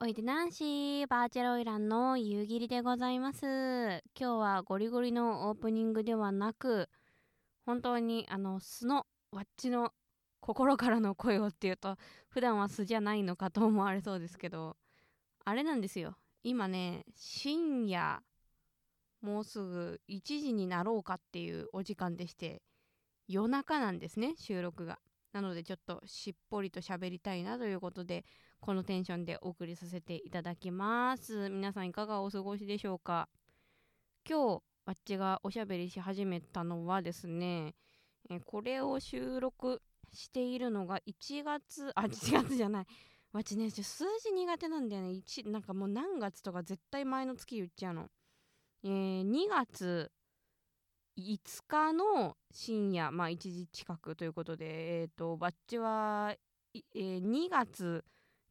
おいでなんしバーチャルオイランの夕霧でございます。今日はゴリゴリのオープニングではなく本当にあの素のわっちの心からの声をっていうと普段は素じゃないのかと思われそうですけどあれなんですよ。今ね深夜もうすぐ1時になろうかっていうお時間でして夜中なんですね収録が。なのでちょっとしっぽりと喋りたいなということでこのテンションでお送りさせていただきます。皆さんいかがお過ごしでしょうか？今日あっちがおしゃべりし始めたのはですねえこれを収録しているのが1月あ1月じゃない。わちね数字苦手なんだよね。1なんかもう何月とか絶対前の月言っちゃうの。えー、2月5日の深夜、まあ、1時近くということで、えーと、バッチは、えー、2月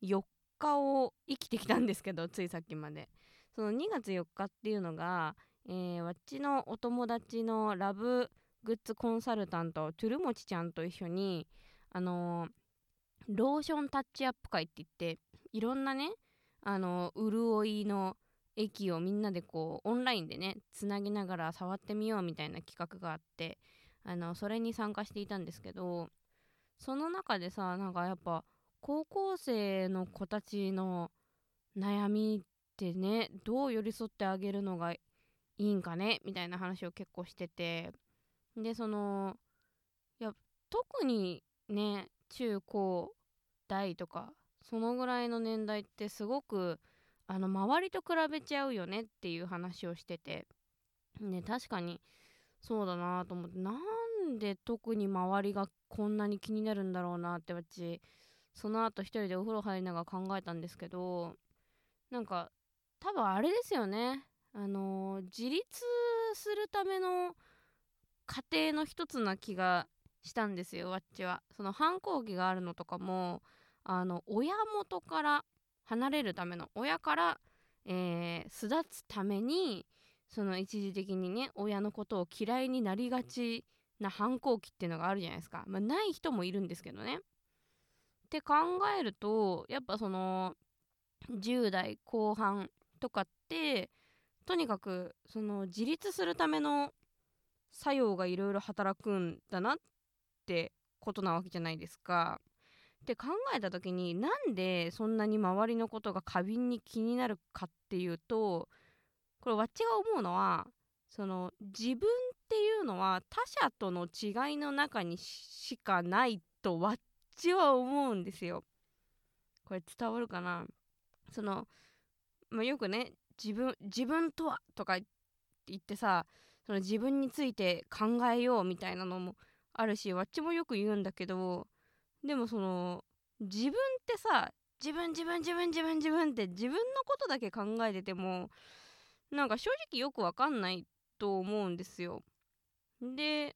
4日を生きてきたんですけど ついさっきまで。その2月4日っていうのが、えー、わっちのお友達のラブグッズコンサルタントトゥルモチちゃんと一緒にあのー、ローションタッチアップ会って言っていろんなねあのー、潤いの液をみんなでこうオンラインでねつなぎながら触ってみようみたいな企画があってあのそれに参加していたんですけどその中でさなんかやっぱ高校生の子たちの悩みってねどう寄り添ってあげるのがいいんかねみたいな話を結構しててでそのいや特にね中高大とかそのぐらいの年代ってすごくあの周りと比べちゃうよねっていう話をしてて。ね確かにそうだなと思ってなんで特に周りがこんなに気になるんだろうなって私その後一人でお風呂入りながら考えたんですけどなんか多分あれですよね。あの、自立するための過程の一つな気がしたんですよわっちは。その反抗期があるのとかもあの親元から離れるための親から、えー、巣立つためにその一時的にね親のことを嫌いになりがちな反抗期っていうのがあるじゃないですか、まあ、ない人もいるんですけどね。って考えるとやっぱその10代後半とかってとにかくその自立するための作用がいろいろ働くんだなってことなわけじゃないですか。って考えた時になんでそんなに周りのことが過敏に気になるかっていうとこれわっちが思うのはその自分っていうのは他者との違いの中にしかないとわっちは思うんですよ。これ伝わるかな？その、まあ、よくね自分自分とはとか言ってさその自分について考えようみたいなのもあるしわっちもよく言うんだけどでもその自分ってさ自分自分自分自分自分って自分のことだけ考えててもなんか正直よくわかんないと思うんですよ。で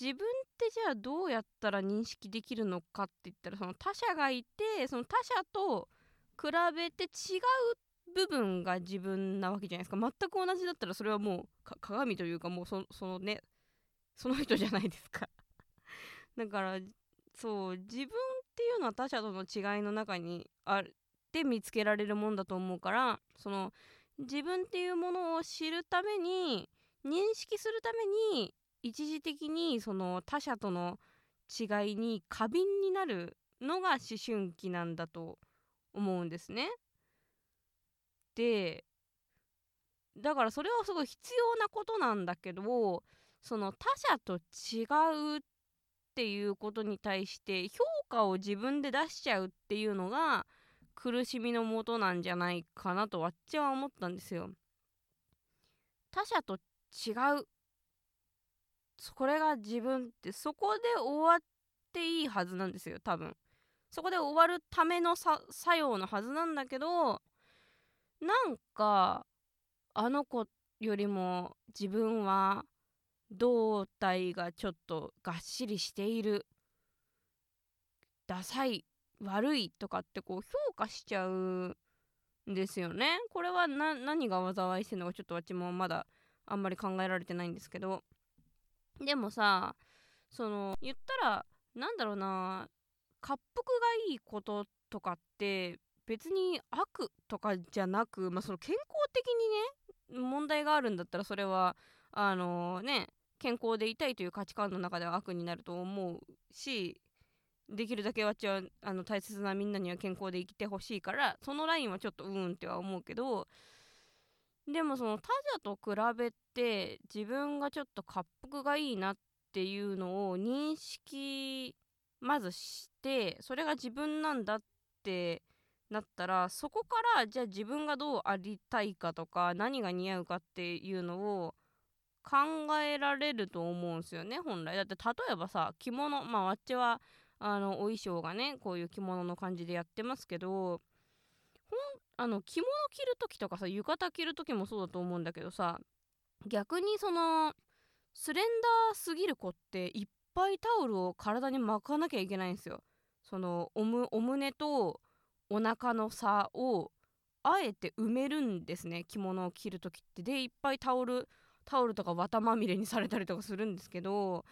自分ってじゃあどうやったら認識できるのかって言ったらその他者がいてその他者と比べて違う部分が自分なわけじゃないですか全く同じだったらそれはもう鏡というかもうそのねその人じゃないですか だからそう自分っていうのは他者との違いの中にあって見つけられるもんだと思うからその自分っていうものを知るために認識するために一時的にその他者との違いに過敏になるのが思春期なんだと思うんですね。でだからそれはすごい必要なことなんだけどその他者と違うっっていうことに対して評価を自分で出しちゃうっていうのが苦しみのもとなんじゃないかなとわっちは思ったんですよ。他者と違うこれが自分ってそこで終わっていいはずなんですよ多分。そこで終わるための作用のはずなんだけどなんかあの子よりも自分は胴体がちょっとがっしりしている。ダサい悪いとかってこう評価しちゃうんですよね。これは何が災いしてるのかちょっと私もまだあんまり考えられてないんですけど。でもさその言ったらなんだろうな滑腹がいいこととかって別に悪とかじゃなく、まあ、その健康的にね問題があるんだったらそれはあのね健康でいたいという価値観の中では悪になると思うしできるだけわっちはあの大切なみんなには健康で生きてほしいからそのラインはちょっとうんっては思うけどでもその他者と比べて自分がちょっと滑腹がいいなっていうのを認識まずしてそれが自分なんだってなったらそこからじゃあ自分がどうありたいかとか何が似合うかっていうのを考えられると思うんですよね本来だって例えばさ着物まあわっちはあのお衣装がねこういう着物の感じでやってますけどほんあの着物着る時とかさ浴衣着る時もそうだと思うんだけどさ逆にそのスレンダーすぎる子っていっぱいタオルを体に巻かなきゃいけないんですよ。そのおむお胸とお腹の差をあえて埋めるんですね着物を着る時ってでいっぱいタオルタオルとか綿まみれにされたりとかするんですけど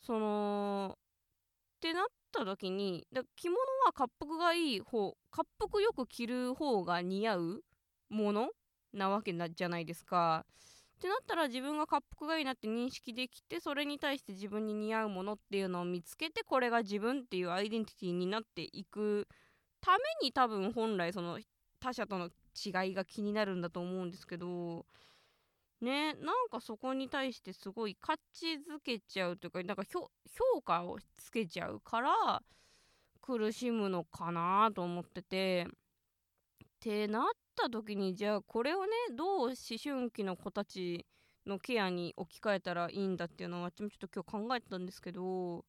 そのってなった時にだ着物は滑腹がいい方滑腹よく着る方が似合うものなわけじゃないですか。ってなったら自分が滑腹がいいなって認識できてそれに対して自分に似合うものっていうのを見つけてこれが自分っていうアイデンティティになっていくために多分本来その他者との違いが気になるんだと思うんですけどねなんかそこに対してすごい価値づけちゃうというかなんか評価をつけちゃうから苦しむのかなと思っててってなった時にじゃあこれをねどう思春期の子たちのケアに置き換えたらいいんだっていうのは私もちょっと今日考えてたんですけど、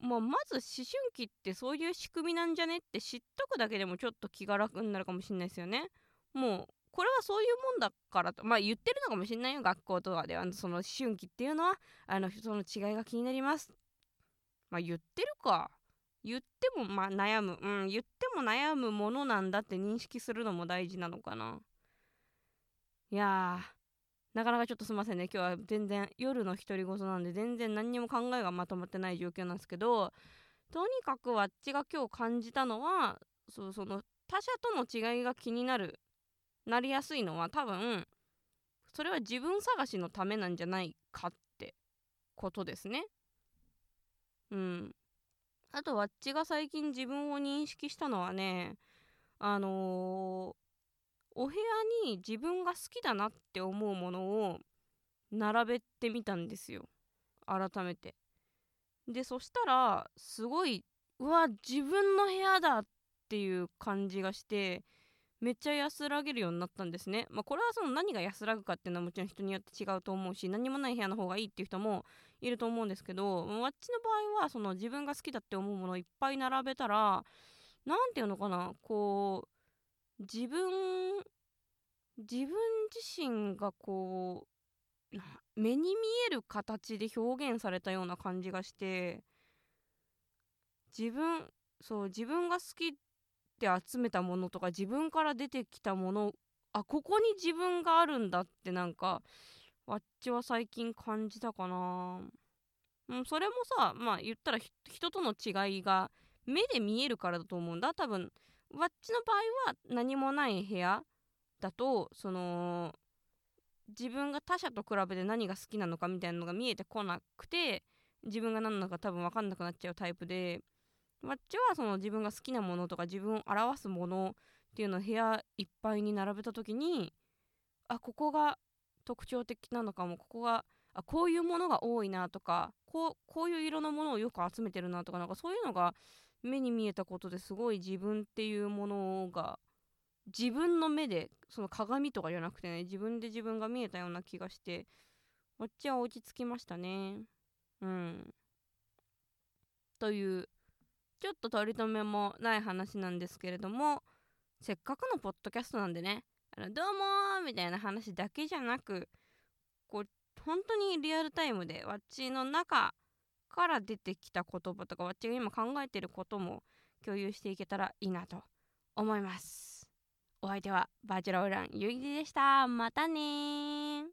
まあ、まず思春期ってそういう仕組みなんじゃねって知っとくだけでもちょっと気が楽になるかもしれないですよね。もうこれはそういうもんだからとまあ言ってるのかもしれないよ学校とかでは。その思春期っていうのはあのその違いが気になります。まあ言ってるか。言ってもま悩む。うん言っても悩むものなんだって認識するのも大事なのかな。いやなかなかちょっとすいませんね。今日は全然夜の独り言なんで全然何にも考えがまとまってない状況なんですけどとにかくわっちが今日感じたのはそうその他者との違いが気になるなりやすいのは多分それは自分探しのためなんじゃないかってことですね。うん。あとわっちが最近自分を認識したのはねあのー、お部屋に自分が好きだなって思うものを並べてみたんですよ改めて。でそしたらすごいうわ自分の部屋だっていう感じがしてめっちゃ安らげるようになったんですね。まあ、これはその何が安らぐかっていうのはもちろん人によって違うと思うし何もない部屋の方がいいっていう人もいると思うんですけどわっちの場合はその自分が好きだって思うものをいっぱい並べたら何て言うのかなこう自分自分自身がこう目に見える形で表現されたような感じがして自分そう自分が好きって集めたものとか自分から出てきたものあここに自分があるんだってなんかわっちは最近感じたかな。うんそれもさまあ言ったら人との違いが目で見えるからだと思うんだ。多分わっちの場合は何もない部屋だとその自分が他者と比べて何が好きなのかみたいなのが見えてこなくて自分が何なのか多分分かんなくなっちゃうタイプでわっちはその自分が好きなものとか自分を表すものっていうのを部屋いっぱいに並べた時にあここが特徴的なのかもここがあこういうものが多いなとかこうこういう色のものをよく集めてるなとかなんかそういうのが目に見えたことですごい自分っていうものが自分の目でその鏡とかじゃなくてね自分で自分が見えたような気がしてこっちは落ち着きましたね。うん。というちょっと取り留めもない話なんですけれどもせっかくのポッドキャストなんでねあのどうもみたいな話だけじゃなくこう本当にリアルタイムでわっちの中から出てきた言葉とかわっちが今考えてることも共有していけたらいいなと思います。お相手はバーチャルオーランゆいでした。またね